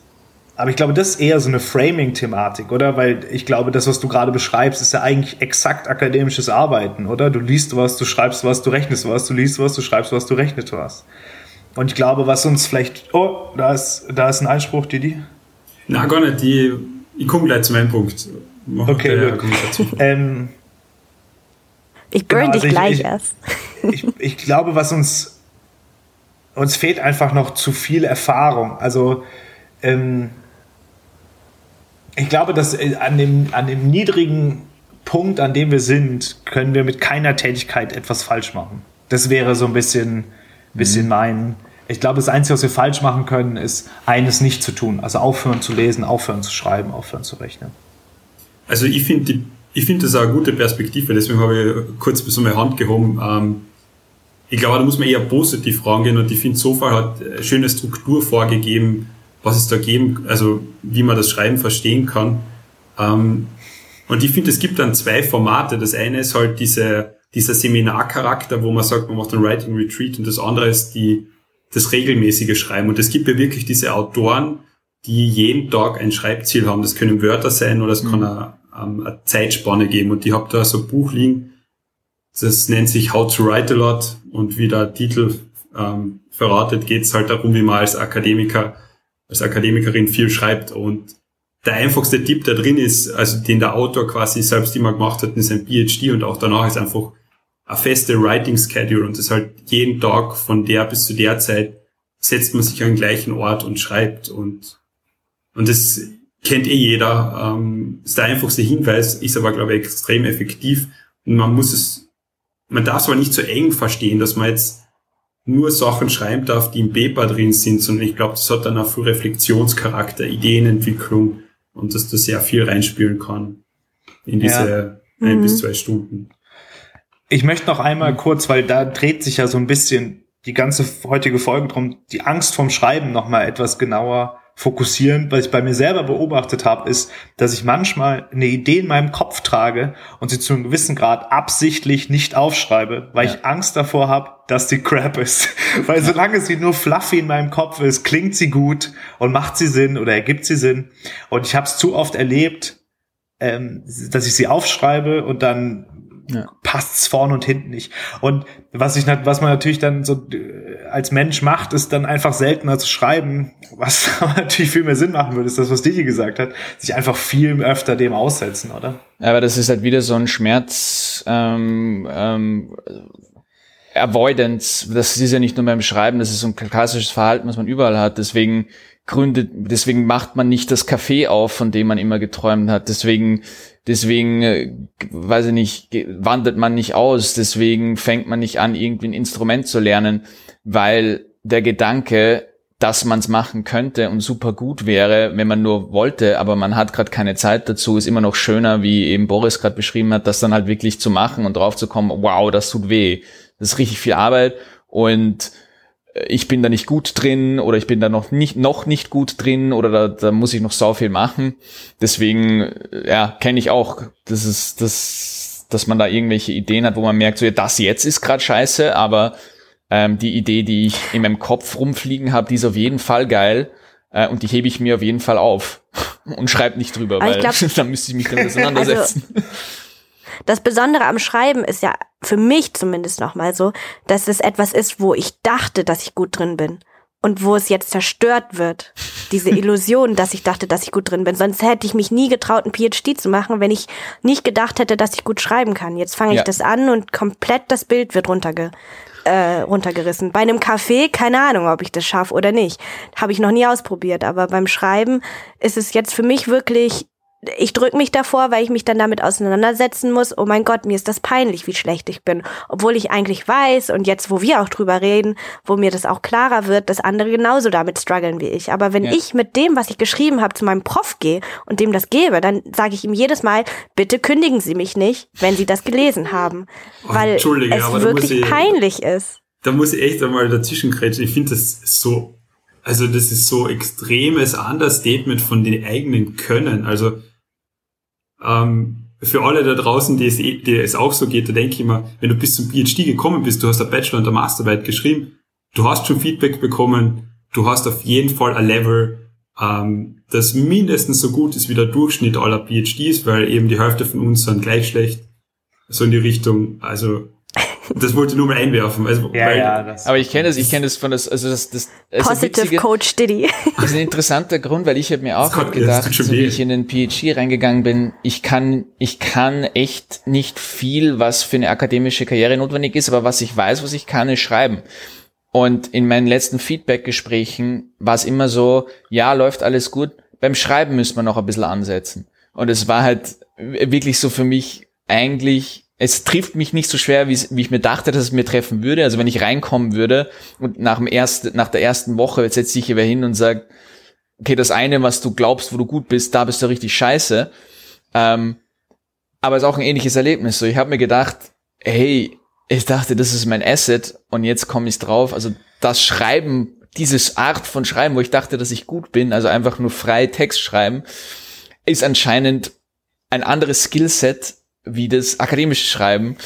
Aber ich glaube, das ist eher so eine Framing-Thematik, oder? Weil ich glaube, das, was du gerade beschreibst, ist ja eigentlich exakt akademisches Arbeiten, oder? Du liest was, du schreibst was, du rechnest was, du liest was, du schreibst was, du rechnest was. Und ich glaube, was uns vielleicht. Oh, da ist, da ist ein Einspruch, Didi. Na, gar nicht. Die, ich komme gleich zu meinem Punkt. Mach Okay, der gut. Ähm, Ich burn Genau, also dich ich- gleich ich- erst. ich, ich glaube, was uns uns fehlt einfach noch zu viel Erfahrung. Also ähm, ich glaube, dass äh, an dem, an dem niedrigen Punkt, an dem wir sind, können wir mit keiner Tätigkeit etwas falsch machen. Das wäre so ein bisschen, bisschen mein. Ich glaube, das Einzige, was wir falsch machen können, ist eines nicht zu tun. Also aufhören zu lesen, aufhören zu schreiben, aufhören zu rechnen. Also ich finde ich finde das auch eine gute Perspektive, deswegen habe ich kurz so meine Hand gehoben. Ähm, ich glaube, da muss man eher positiv rangehen und ich finde, Sofa hat eine schöne Struktur vorgegeben, was es da geben, also wie man das Schreiben verstehen kann. Ähm, und ich finde, es gibt dann zwei Formate. Das eine ist halt diese, dieser Seminarcharakter, wo man sagt, man macht ein Writing Retreat und das andere ist die, das regelmäßige Schreiben. Und es gibt ja wirklich diese Autoren, die jeden Tag ein Schreibziel haben. Das können Wörter sein oder es kann eine, ähm, eine Zeitspanne geben. Und ich habe da so ein Buch liegen, das nennt sich How to Write a Lot und wie der Titel ähm, verratet, geht es halt darum, wie man als Akademiker, als Akademikerin viel schreibt. Und der einfachste Tipp da drin ist, also den der Autor quasi selbst immer gemacht hat, ist ein PhD und auch danach ist einfach eine feste Writing Schedule und das halt jeden Tag von der bis zu der Zeit setzt man sich an den gleichen Ort und schreibt und und das kennt eh jeder. Ähm, ist der einfachste Hinweis, ist aber glaube ich extrem effektiv und man muss es, man darf es aber nicht so eng verstehen, dass man jetzt nur Sachen schreiben darf, die im Paper drin sind, sondern ich glaube, das hat dann auch viel Reflexionscharakter, Ideenentwicklung und dass da sehr viel reinspielen kann in diese ein Mhm. bis zwei Stunden. Ich möchte noch einmal kurz, weil da dreht sich ja so ein bisschen die ganze heutige Folge drum, die Angst vom Schreiben noch mal etwas genauer fokussieren. Was ich bei mir selber beobachtet habe, ist, dass ich manchmal eine Idee in meinem Kopf trage und sie zu einem gewissen Grad absichtlich nicht aufschreibe, weil Ja. ich Angst davor habe, dass die Crap ist. weil solange sie nur fluffy in meinem Kopf ist, klingt sie gut und macht sie Sinn oder ergibt sie Sinn. Und ich habe es zu oft erlebt, ähm, dass ich sie aufschreibe und dann Ja. passt's vorne und hinten nicht. Und was ich was man natürlich dann so äh, als Mensch macht, ist dann einfach seltener zu schreiben, was natürlich viel mehr Sinn machen würde, ist das, was Digi gesagt hat, sich einfach viel öfter dem aussetzen, oder? Aber das ist halt wieder so ein Schmerz, ähm, ähm, Avoidance. Das ist ja nicht nur beim Schreiben, das ist so ein klassisches Verhalten, was man überall hat. Deswegen gründet, deswegen macht man nicht das Café auf, von dem man immer geträumt hat. Deswegen, deswegen, äh, weiß ich nicht, wandert man nicht aus. Deswegen fängt man nicht an, irgendwie ein Instrument zu lernen, weil der Gedanke, dass man es machen könnte und super gut wäre, wenn man nur wollte, aber man hat gerade keine Zeit dazu, ist immer noch schöner, wie eben Boris gerade beschrieben hat, das dann halt wirklich zu machen und drauf zu kommen, wow, das tut weh. Das ist richtig viel Arbeit und ich bin da nicht gut drin oder ich bin da noch nicht noch nicht gut drin oder da, da muss ich noch sau viel machen. Deswegen äh, ja, kenne ich auch, das ist das dass man da irgendwelche Ideen hat, wo man merkt, so ja, das jetzt ist gerade scheiße, aber ähm, die Idee, die ich in meinem Kopf rumfliegen habe, die ist auf jeden Fall geil äh, und die hebe ich mir auf jeden Fall auf und schreibe nicht drüber, ich weil glaub- Also dann müsste ich mich damit auseinandersetzen. Das Besondere am Schreiben ist ja für mich zumindest nochmal so, dass es etwas ist, wo ich dachte, dass ich gut drin bin. Und wo es jetzt zerstört wird. Diese Illusion, dass ich dachte, dass ich gut drin bin. Sonst hätte ich mich nie getraut, einen PhD zu machen, wenn ich nicht gedacht hätte, dass ich gut schreiben kann. Jetzt fange ich Ja. das an und komplett das Bild wird runterge äh, runtergerissen. Bei einem Café, keine Ahnung, ob ich das schaffe oder nicht. Habe ich noch nie ausprobiert. Aber beim Schreiben ist es jetzt für mich wirklich ich drücke mich davor, weil ich mich dann damit auseinandersetzen muss, oh mein Gott, mir ist das peinlich, wie schlecht ich bin. Obwohl ich eigentlich weiß und jetzt, wo wir auch drüber reden, wo mir das auch klarer wird, dass andere genauso damit strugglen wie ich. Aber wenn ja. ich mit dem, was ich geschrieben habe, zu meinem Prof gehe und dem das gebe, dann sage ich ihm jedes Mal, bitte kündigen Sie mich nicht, wenn Sie das gelesen haben. Oh, weil es wirklich ich, peinlich ist. Da muss ich echt einmal dazwischen kretschen. Ich finde das so also das ist so extremes Understatement von den eigenen Können. Also ähm, für alle da draußen, die es, die es auch so geht, da denke ich immer, wenn du bis zum PhD gekommen bist, du hast eine Bachelor- und eine Masterarbeit geschrieben, du hast schon Feedback bekommen, du hast auf jeden Fall ein Level, ähm, das mindestens so gut ist wie der Durchschnitt aller PhDs, weil eben die Hälfte von uns sind gleich schlecht. So in die Richtung. Also das wollte ich nur mal einwerfen. Also, ja, weil, ja, das aber ich kenne das, ich kenne das von das, also das, das also Positive witzige, Coach Diddy. Das ist ein interessanter Grund, weil ich habe mir auch das gedacht, so wie ich in den PhD reingegangen bin, ich kann, ich kann echt nicht viel, was für eine akademische Karriere notwendig ist, aber was ich weiß, was ich kann, ist schreiben. Und in meinen letzten Feedback-Gesprächen war es immer so, ja, läuft alles gut, beim Schreiben müssen wir noch ein bisschen ansetzen. Und es war halt wirklich so für mich eigentlich es trifft mich nicht so schwer, wie, ich mir dachte, dass es mir treffen würde. Also wenn ich reinkommen würde und nach, dem ersten, nach der ersten Woche setzt sich wer hin und sagt, okay, das eine, was du glaubst, wo du gut bist, da bist du richtig scheiße. Ähm, aber es ist auch ein ähnliches Erlebnis. So, ich habe mir gedacht, hey, ich dachte, das ist mein Asset und jetzt komme ich drauf. Also das Schreiben, dieses Art von Schreiben, wo ich dachte, dass ich gut bin, also einfach nur frei Text schreiben, ist anscheinend ein anderes Skillset wie das akademische Schreiben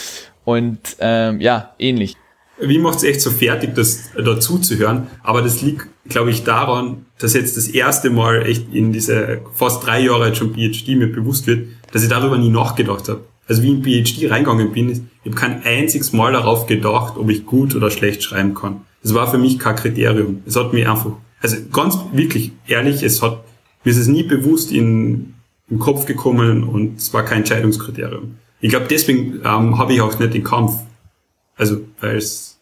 und ähm, ja, ähnlich. Wie macht es echt so fertig, das dazu zu hören? Aber das liegt, glaube ich, daran, dass jetzt das erste Mal echt in diese fast drei Jahre schon PhD mir bewusst wird, dass ich darüber nie nachgedacht habe. Also wie ich in PhD reingegangen bin, ich habe kein einziges Mal darauf gedacht, ob ich gut oder schlecht schreiben kann. Das war für mich kein Kriterium. Es hat mir einfach, also ganz wirklich ehrlich, es hat, mir ist es nie bewusst in im Kopf gekommen und es war kein Entscheidungskriterium. Ich glaube, deswegen ähm, habe ich auch nicht den Kampf. Also, weil es,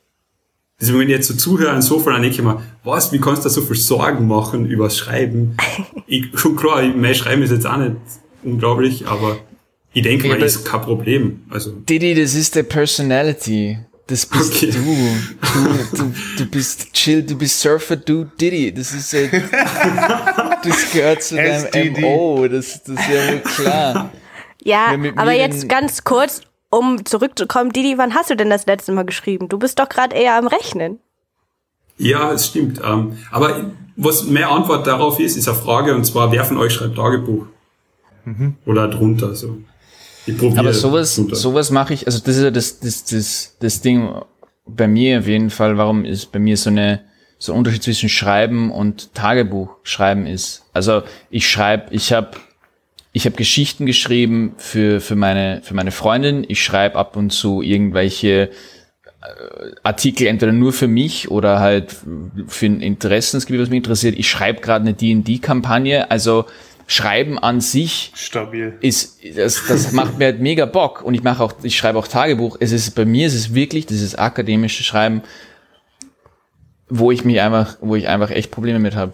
deswegen, wenn ich jetzt so zuhöre und so viel, dann denke ich mir, was, wie kannst du da so viel Sorgen machen übers Schreiben? ich, schon klar, mein Schreiben ist jetzt auch nicht unglaublich, aber ich denke mal, das ist kein Problem. Also. Didi, das ist der Personality. Das bist okay. du. Du, du. du bist chill, du bist Surfer, du Diddy. Das ist äh, das gehört zu deinem MO. Das, das ist ja wohl klar. Ja, aber jetzt ganz kurz, um zurückzukommen, Didi, wann hast du denn das letzte Mal geschrieben? Du bist doch gerade eher am Rechnen. Ja, es stimmt. Ähm, aber was mehr Antwort darauf ist, ist eine Frage, und zwar, wer von euch schreibt Tagebuch? Mhm. Oder drunter, so. Aber sowas, sowas mache ich, also das ist ja das, das, das, das Ding bei mir auf jeden Fall, warum ist bei mir so eine, so ein Unterschied zwischen Schreiben und Tagebuch schreiben ist. Also ich schreibe, ich habe ich habe Geschichten geschrieben für für meine für meine Freundin. Ich schreibe ab und zu irgendwelche äh, Artikel entweder nur für mich oder halt für ein Interessensgebiet, was mich interessiert. Ich schreibe gerade eine D&D-Kampagne. Also Schreiben an sich stabil ist das, das macht mir halt mega Bock und ich mache auch ich schreibe auch Tagebuch. Es ist bei mir ist es wirklich dieses akademische Schreiben, wo ich mich einfach wo ich einfach echt Probleme mit habe.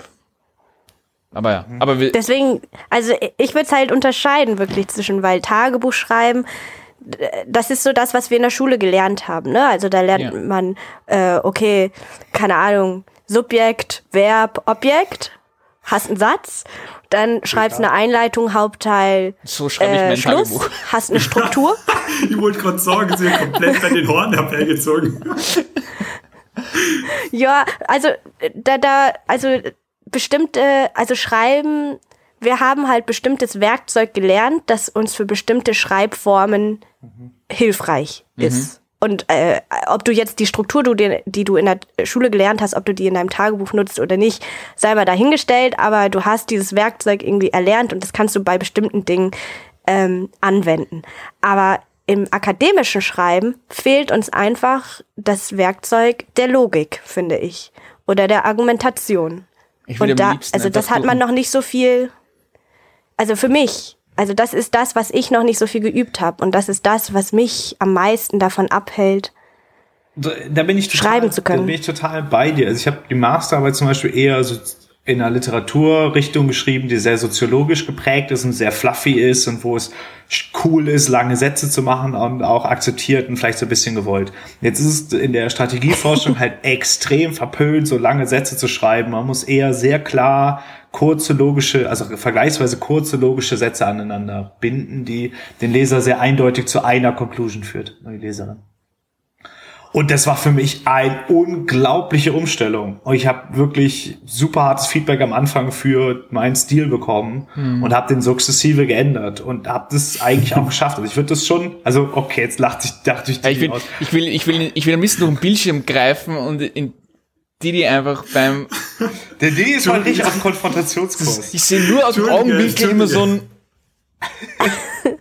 Aber ja, mhm. aber deswegen also ich würde es halt unterscheiden wirklich zwischen weil Tagebuch schreiben das ist so das, was wir in der Schule gelernt haben. Ne? Also da lernt ja. man, äh, okay, keine Ahnung, Subjekt, Verb, Objekt, hast einen Satz dann schreibst du eine Einleitung, Hauptteil, so schreibe ich äh, Schluss, Tagebuch. hast eine Struktur. ich wollte gerade sagen, sie komplett bei den Horn hergezogen. ja, also da, da, also bestimmte, also schreiben, wir haben halt bestimmtes Werkzeug gelernt, das uns für bestimmte Schreibformen mhm. hilfreich mhm. ist. Und äh, ob du jetzt die Struktur, du, die du in der Schule gelernt hast, ob du die in deinem Tagebuch nutzt oder nicht, sei mal dahingestellt, aber du hast dieses Werkzeug irgendwie erlernt und das kannst du bei bestimmten Dingen ähm, anwenden. Aber im akademischen Schreiben fehlt uns einfach das Werkzeug der Logik, finde ich. Oder der Argumentation. Ich und da, also das hat man noch nicht so viel, also für mich also das ist das, was ich noch nicht so viel geübt habe und das ist das, was mich am meisten davon abhält, da bin ich total, schreiben zu können. Da bin ich total bei dir. Also ich habe die Masterarbeit zum Beispiel eher so in einer Literaturrichtung geschrieben, die sehr soziologisch geprägt ist und sehr fluffy ist und wo es cool ist, lange Sätze zu machen und auch akzeptiert und vielleicht so ein bisschen gewollt. Jetzt ist es in der Strategieforschung halt extrem verpönt, so lange Sätze zu schreiben. Man muss eher sehr klar kurze logische, also vergleichsweise kurze logische Sätze aneinander binden, die den Leser sehr eindeutig zu einer Conclusion führt, die Leserin. Und das war für mich eine unglaubliche Umstellung. Und ich habe wirklich super hartes Feedback am Anfang für meinen Stil bekommen hm. und habe den sukzessive geändert und habe das eigentlich auch geschafft. Also ich würde das schon, also okay, jetzt lacht sich, dachte ich, ja, ich will, aus. ich will, ich will, ich will ein bisschen durch den Bildschirm greifen und in Didi einfach beim. Der Didi ist halt richtig auf dem Konfrontationskurs. Ich sehe nur aus dem Augenwinkel immer so ein.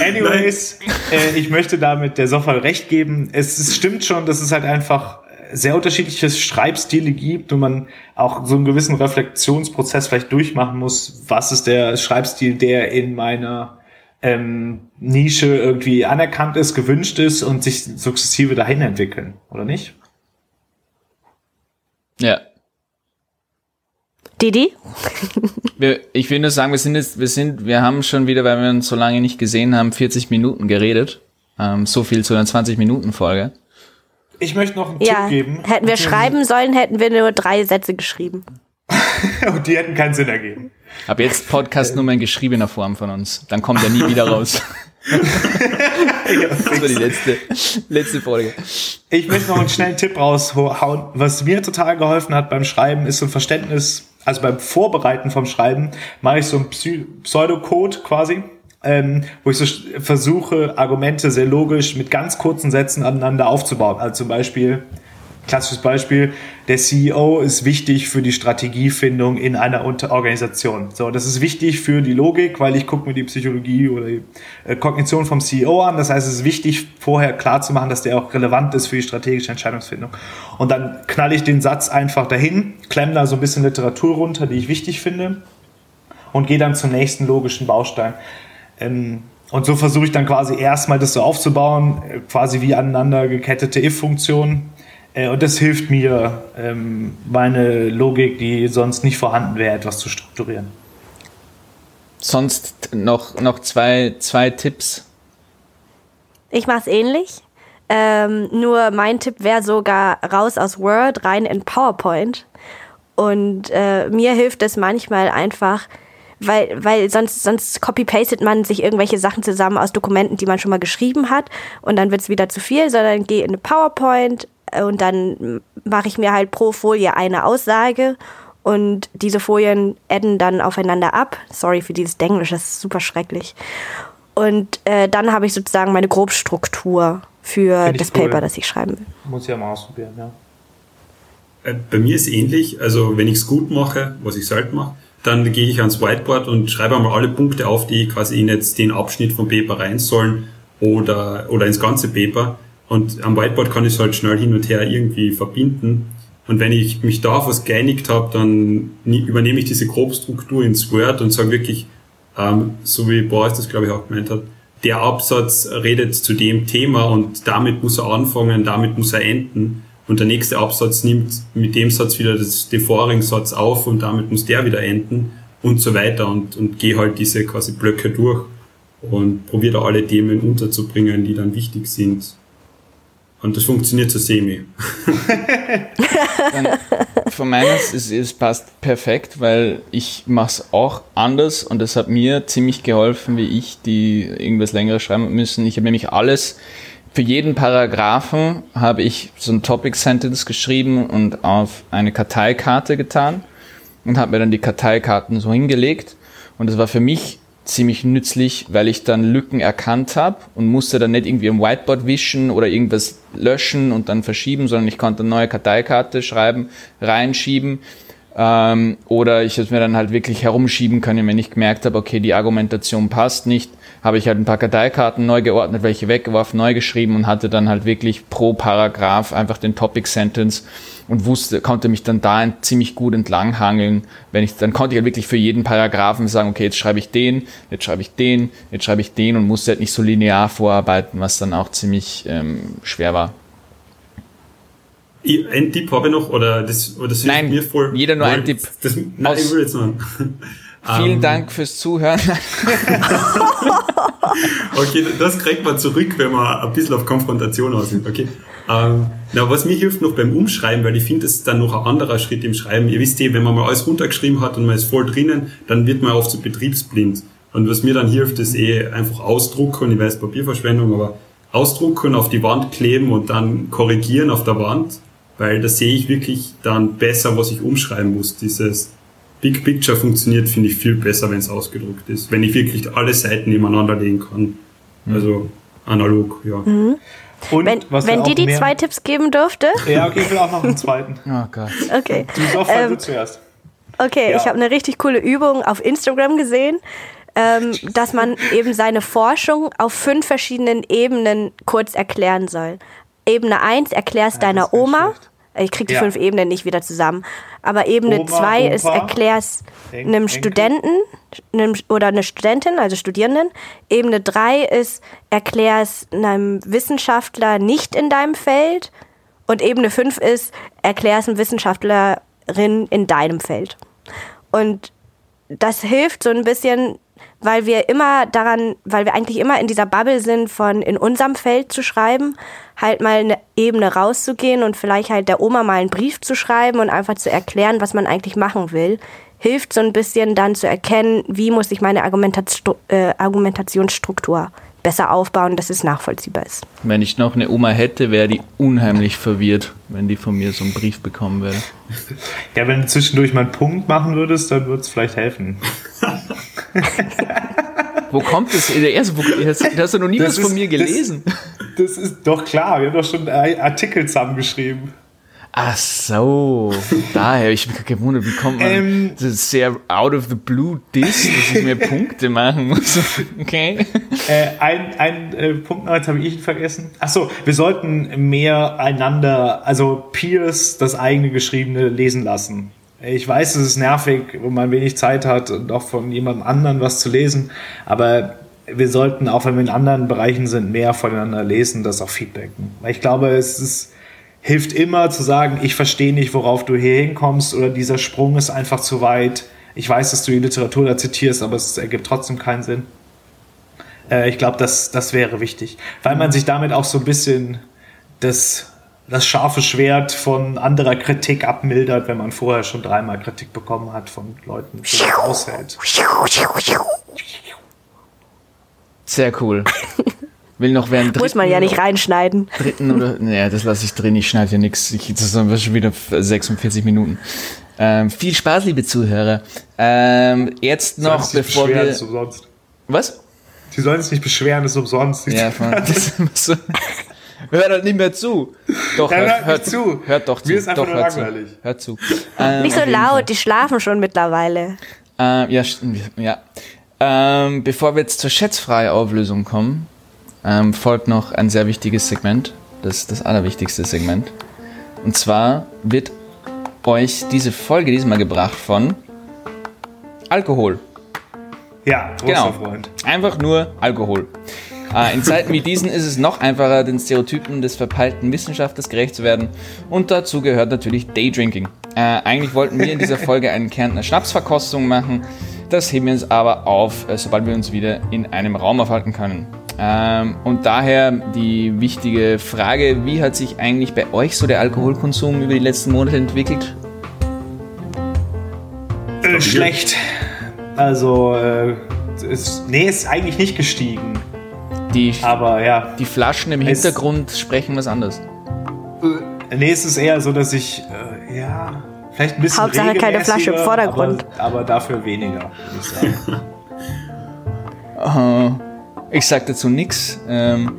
Anyways, äh, ich möchte damit der Sofa recht geben. Es, es stimmt schon, dass es halt einfach sehr unterschiedliche Schreibstile gibt und man auch so einen gewissen Reflexionsprozess vielleicht durchmachen muss. Was ist der Schreibstil, der in meiner ähm, Nische irgendwie anerkannt ist, gewünscht ist und sich sukzessive dahin entwickeln, oder nicht? Ja, Didi? wir, ich will nur sagen, wir sind jetzt, wir sind, wir haben schon wieder, weil wir uns so lange nicht gesehen haben, 40 Minuten geredet. Ähm, so viel zu einer 20-Minuten-Folge. Ich möchte noch einen ja, Tipp geben. Hätten wir schreiben sollen, hätten wir nur drei Sätze geschrieben. Und die hätten keinen Sinn ergeben. Ab jetzt Podcast nur mal in geschriebener Form von uns. Dann kommt er nie wieder raus. das war die letzte, letzte Folge. Ich möchte noch einen schnellen Tipp raushauen. Was mir total geholfen hat beim Schreiben, ist so ein Verständnis also beim Vorbereiten vom Schreiben mache ich so einen Pseudocode quasi, ähm, wo ich so versuche, Argumente sehr logisch mit ganz kurzen Sätzen aneinander aufzubauen. Also zum Beispiel, klassisches Beispiel, der CEO ist wichtig für die Strategiefindung in einer Organisation. So, das ist wichtig für die Logik, weil ich gucke mir die Psychologie oder die äh, Kognition vom CEO an. Das heißt, es ist wichtig, vorher klar zu machen, dass der auch relevant ist für die strategische Entscheidungsfindung. Und dann knall ich den Satz einfach dahin, klemme da so ein bisschen Literatur runter, die ich wichtig finde und gehe dann zum nächsten logischen Baustein. Ähm, und so versuche ich dann quasi erstmal das so aufzubauen, äh, quasi wie aneinander gekettete if-Funktionen äh, und das hilft mir, ähm, meine Logik, die sonst nicht vorhanden wäre, etwas zu strukturieren. Sonst noch, noch zwei, zwei Tipps. Ich mache es ähnlich. Ähm, nur mein Tipp wäre sogar raus aus Word, rein in PowerPoint. Und äh, mir hilft es manchmal einfach, weil, weil sonst, sonst copy-pastet man sich irgendwelche Sachen zusammen aus Dokumenten, die man schon mal geschrieben hat und dann wird es wieder zu viel, sondern geh in eine PowerPoint, und dann mache ich mir halt pro Folie eine Aussage und diese Folien adden dann aufeinander ab. Sorry für dieses Denglisch, das ist super schrecklich. Und äh, dann habe ich sozusagen meine Grobstruktur für das cool. Paper, das ich schreiben will. Muss ich ja mal ausprobieren, ja. Äh, bei mir ist ähnlich, also wenn ich es gut mache, was ich selten mache, dann gehe ich ans Whiteboard und schreibe einmal alle Punkte auf, die quasi in jetzt den Abschnitt vom Paper rein sollen oder, oder ins ganze Paper. Und am Whiteboard kann ich es halt schnell hin und her irgendwie verbinden. Und wenn ich mich da auf was geeinigt habe, dann übernehme ich diese Grobstruktur ins Word und sage wirklich, ähm, so wie Boris das glaube ich auch gemeint hat, der Absatz redet zu dem Thema und damit muss er anfangen, damit muss er enden. Und der nächste Absatz nimmt mit dem Satz wieder das, den vorigen Satz auf und damit muss der wieder enden und so weiter und, und gehe halt diese quasi Blöcke durch und probiere da alle Themen unterzubringen, die dann wichtig sind. Und das funktioniert so semi. von meines ist es passt perfekt, weil ich mache es auch anders und das hat mir ziemlich geholfen, wie ich die irgendwas länger schreiben müssen. Ich habe nämlich alles für jeden Paragraphen habe ich so ein Topic Sentence geschrieben und auf eine Karteikarte getan und habe mir dann die Karteikarten so hingelegt und das war für mich ziemlich nützlich, weil ich dann Lücken erkannt habe und musste dann nicht irgendwie am Whiteboard wischen oder irgendwas löschen und dann verschieben, sondern ich konnte eine neue Karteikarte schreiben, reinschieben ähm, oder ich es mir dann halt wirklich herumschieben können, wenn ich gemerkt habe, okay, die Argumentation passt nicht, habe ich halt ein paar Karteikarten neu geordnet, welche weggeworfen, neu geschrieben und hatte dann halt wirklich pro Paragraph einfach den Topic Sentence und wusste, konnte mich dann da ziemlich gut entlanghangeln. Wenn ich, dann konnte ich halt wirklich für jeden Paragraphen sagen, okay, jetzt schreibe ich den, jetzt schreibe ich den, jetzt schreibe ich den und musste halt nicht so linear vorarbeiten, was dann auch ziemlich ähm, schwer war. Ein Tipp habe ich noch, oder das, oder das Nein, mir voll. Jeder nur ein Tipp. Das, nein, ich will jetzt noch. Vielen um, Dank fürs Zuhören. okay, das kriegt man zurück, wenn man ein bisschen auf Konfrontation aussieht. Okay. Ähm, na, was mir hilft noch beim Umschreiben, weil ich finde, das ist dann noch ein anderer Schritt im Schreiben. Ihr wisst eh, wenn man mal alles runtergeschrieben hat und man ist voll drinnen, dann wird man oft so betriebsblind. Und was mir dann hilft, ist eh einfach ausdrucken. Ich weiß, Papierverschwendung, aber ausdrucken, auf die Wand kleben und dann korrigieren auf der Wand, weil da sehe ich wirklich dann besser, was ich umschreiben muss. Dieses Big Picture funktioniert, finde ich, viel besser, wenn es ausgedruckt ist. Wenn ich wirklich alle Seiten nebeneinander legen kann. Mhm. Also analog, ja. Mhm. Und wenn, wenn die die zwei Tipps geben dürfte. Ja, okay, ich will auch noch einen zweiten. Oh Gott. Okay. Du doch, ähm, du zuerst. Okay, ja. ich habe eine richtig coole Übung auf Instagram gesehen ähm, dass man eben seine Forschung auf fünf verschiedenen Ebenen kurz erklären soll. Ebene 1 erklärst ja, deiner Oma. Schlecht. Ich krieg die ja. fünf Ebenen nicht wieder zusammen. Aber Ebene 2 ist erklärst Eng einem Studenten einem, oder einer Studentin, also Studierenden. Ebene 3 ist erklärst einem Wissenschaftler nicht in deinem Feld. Und Ebene 5 ist erklärst einem Wissenschaftlerin in deinem Feld. Und das hilft so ein bisschen weil wir immer daran, weil wir eigentlich immer in dieser Bubble sind, von in unserem Feld zu schreiben, halt mal eine Ebene rauszugehen und vielleicht halt der Oma mal einen Brief zu schreiben und einfach zu erklären, was man eigentlich machen will, hilft so ein bisschen dann zu erkennen, wie muss ich meine Argumentation, äh, Argumentationsstruktur besser aufbauen, dass es nachvollziehbar ist. Wenn ich noch eine Oma hätte, wäre die unheimlich verwirrt, wenn die von mir so einen Brief bekommen würde. Ja, wenn du zwischendurch mal einen Punkt machen würdest, dann würde es vielleicht helfen. wo kommt das? Der erste, hast, hast du noch nie das was ist, von mir gelesen. Das, das, ist doch klar, wir haben doch schon Artikel zusammengeschrieben. Ach so, daher. Ich bin gewundert, wie kommt man ähm, das ist sehr out of the blue Disc, dass ich mir Punkte machen muss. Okay. Äh, ein ein äh, Punkt noch, jetzt habe ich ihn vergessen. Ach so, wir sollten mehr einander, also Peers, das eigene Geschriebene lesen lassen. Ich weiß, es ist nervig, wo man wenig Zeit hat und auch von jemandem anderen was zu lesen, aber wir sollten, auch wenn wir in anderen Bereichen sind, mehr voneinander lesen, das auch feedbacken. Weil ich glaube, es ist hilft immer zu sagen, ich verstehe nicht, worauf du hier hinkommst oder dieser Sprung ist einfach zu weit. Ich weiß, dass du die Literatur da zitierst, aber es ergibt trotzdem keinen Sinn. Äh, ich glaube, das, das wäre wichtig, weil man sich damit auch so ein bisschen das, das scharfe Schwert von anderer Kritik abmildert, wenn man vorher schon dreimal Kritik bekommen hat von Leuten, die das aushält. Sehr cool. will noch während Muss man ja nicht reinschneiden. Dritten oder, naja, das lasse ich drin, ich schneide ja nichts. Das sind schon wieder 46 Minuten. Ähm, viel Spaß, liebe Zuhörer. Ähm, jetzt noch, bevor wir. Ist umsonst. Was? Die sollen sich nicht beschweren, ist umsonst. Ja, von, das so. Hört halt nicht mehr zu. Doch, ja, hört, hört, zu. Hört doch zu. Mir ist einfach doch, nur langweilig. Zu. Hört zu. Ähm, nicht so laut, die schlafen schon mittlerweile. Ähm, ja, ja. Ähm, bevor wir jetzt zur schätzfreien Auflösung kommen, ähm, folgt noch ein sehr wichtiges Segment. Das ist das allerwichtigste Segment. Und zwar wird euch diese Folge diesmal gebracht von Alkohol. Ja, großer genau. Freund. Einfach nur Alkohol. Äh, in Zeiten wie diesen ist es noch einfacher, den Stereotypen des verpeilten Wissenschaftlers gerecht zu werden. Und dazu gehört natürlich Daydrinking. Äh, eigentlich wollten wir in dieser Folge einen Kärntner Schnapsverkostung machen. Das heben wir uns aber auf, äh, sobald wir uns wieder in einem Raum aufhalten können. Ähm, und daher die wichtige Frage, wie hat sich eigentlich bei euch so der Alkoholkonsum über die letzten Monate entwickelt? Äh, schlecht. Also, äh, ist, nee, ist eigentlich nicht gestiegen. Die, Aber ja. Die Flaschen im Hintergrund sprechen was anderes. Äh, nee, es ist eher so, dass ich, äh, ja, vielleicht ein bisschen Hauptsache keine Flasche im Vordergrund. Aber, aber dafür weniger, würde ich sagen. uh, Ich sage dazu nichts. Ähm,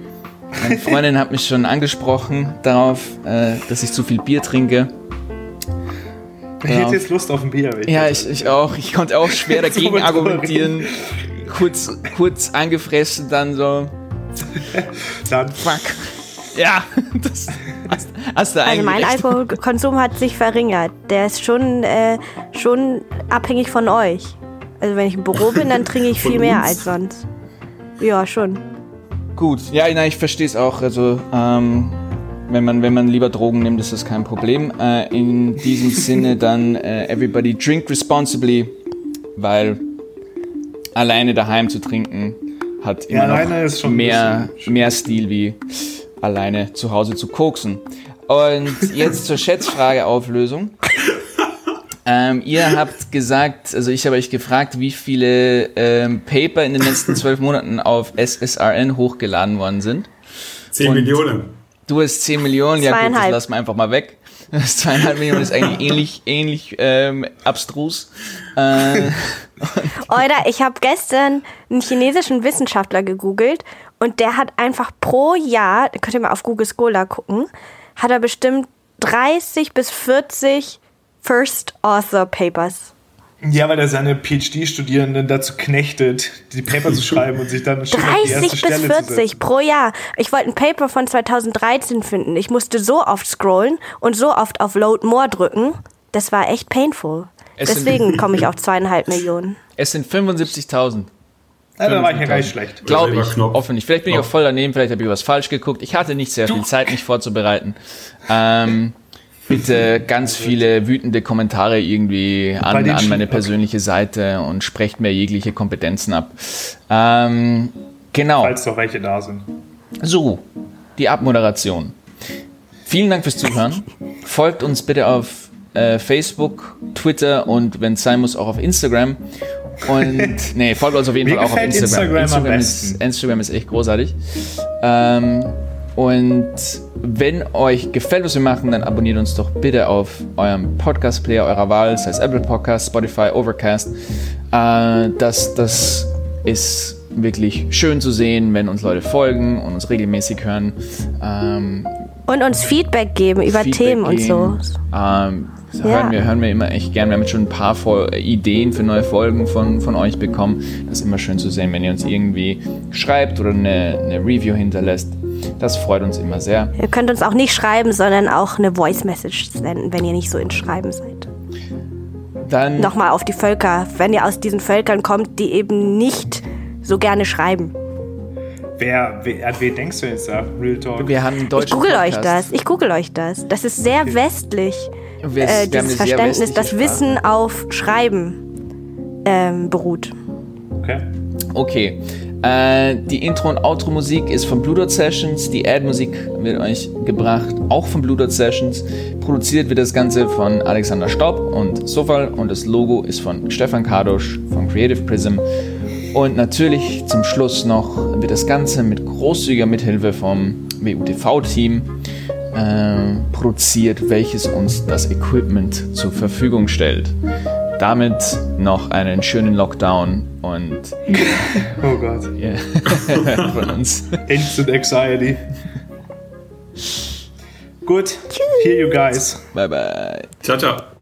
meine Freundin hat mich schon angesprochen darauf, äh, dass ich zu viel Bier trinke. Ich hätte jetzt Lust auf ein Bier. Ja, ich, ich auch. Ich konnte auch schwer dagegen argumentieren. Kurz, kurz angefressen, dann so. Dann. Fuck. Ja, das hast, hast du Also mein recht. Alkoholkonsum hat sich verringert. Der ist schon, äh, schon abhängig von euch. Also wenn ich im Büro bin, dann trinke ich viel mehr als sonst. Ja, schon. Gut, ja, nein, ich verstehe es auch. Also, ähm, wenn man, wenn man lieber Drogen nimmt, ist das kein Problem. Äh, in diesem Sinne dann äh, everybody drink responsibly, weil alleine daheim zu trinken hat immer ja, noch mehr, mehr Stil wie alleine zu Hause zu koksen. Und jetzt zur Schätzfrage-Auflösung. Ähm, ihr habt gesagt, also ich habe euch gefragt, wie viele ähm, Paper in den letzten zwölf Monaten auf SSRN hochgeladen worden sind. Zehn Millionen. Du hast zehn Millionen, ja gut, das lassen wir einfach mal weg. Das zweieinhalb Millionen ist eigentlich ähnlich, ähnlich ähm, abstrus. Äh, Oder ich habe gestern einen chinesischen Wissenschaftler gegoogelt und der hat einfach pro Jahr, könnt ihr mal auf Google Scholar gucken, hat er bestimmt 30 bis 40 First Author Papers. Ja, weil er seine PhD-Studierenden dazu knechtet, die Paper zu schreiben und sich dann schön 30 auf die erste bis Stelle 40 pro Jahr. Ich wollte ein Paper von 2013 finden. Ich musste so oft scrollen und so oft auf Load More drücken. Das war echt painful. Es Deswegen komme ich auf zweieinhalb Millionen. Es sind 75.000. Ja, da war ich ja gar nicht schlecht. Glaube ich, offen nicht. Vielleicht bin ich auch voll daneben, vielleicht habe ich was falsch geguckt. Ich hatte nicht sehr viel Zeit, mich vorzubereiten. Ähm, bitte ganz viele wütende Kommentare irgendwie an, an meine persönliche Seite und sprecht mir jegliche Kompetenzen ab. Ähm, genau. Falls doch welche da sind. So, die Abmoderation. Vielen Dank fürs Zuhören. Folgt uns bitte auf äh, Facebook, Twitter und wenn es sein muss auch auf Instagram. Und nee, folgt uns auf jeden Fall auch auf Instagram. Instagram, Instagram ist, Instagram ist echt großartig. Ähm, und wenn euch gefällt, was wir machen, dann abonniert uns doch bitte auf eurem Podcast-Player eurer Wahl, das heißt Apple Podcast, Spotify, Overcast. Äh, das, das ist wirklich schön zu sehen, wenn uns Leute folgen und uns regelmäßig hören. Ähm, und uns Feedback geben über Feedback Themen geben. und so. Ähm, ja. hören, wir, hören wir immer echt gern. Wir haben jetzt schon ein paar Ideen für neue Folgen von, von euch bekommen. Das ist immer schön zu sehen, wenn ihr uns irgendwie schreibt oder eine, eine Review hinterlässt. Das freut uns immer sehr. Ihr könnt uns auch nicht schreiben, sondern auch eine Voice Message senden, wenn ihr nicht so in Schreiben seid. Dann Nochmal auf die Völker, wenn ihr aus diesen Völkern kommt, die eben nicht so gerne schreiben. Wer, wer, an wen denkst du jetzt da? Real Talk. Wir haben Ich google Podcast. euch das. Ich google euch das. Das ist sehr okay. westlich. Wir, äh, dieses Verständnis, dass Wissen auf Schreiben ähm, beruht. Okay. Okay. Äh, die Intro- und Outro-Musik ist von Blue Dot Sessions. Die Ad-Musik wird euch gebracht, auch von Blue Dot Sessions. Produziert wird das Ganze von Alexander Staub und Sofal und das Logo ist von Stefan Kardosch von Creative Prism. Und natürlich zum Schluss noch wird das Ganze mit großzügiger Mithilfe vom WUTV-Team äh, produziert, welches uns das Equipment zur Verfügung stellt damit noch einen schönen Lockdown und. oh Gott. Yeah, von uns. Instant Anxiety. Gut. Here you guys. Bye bye. Ciao, ciao.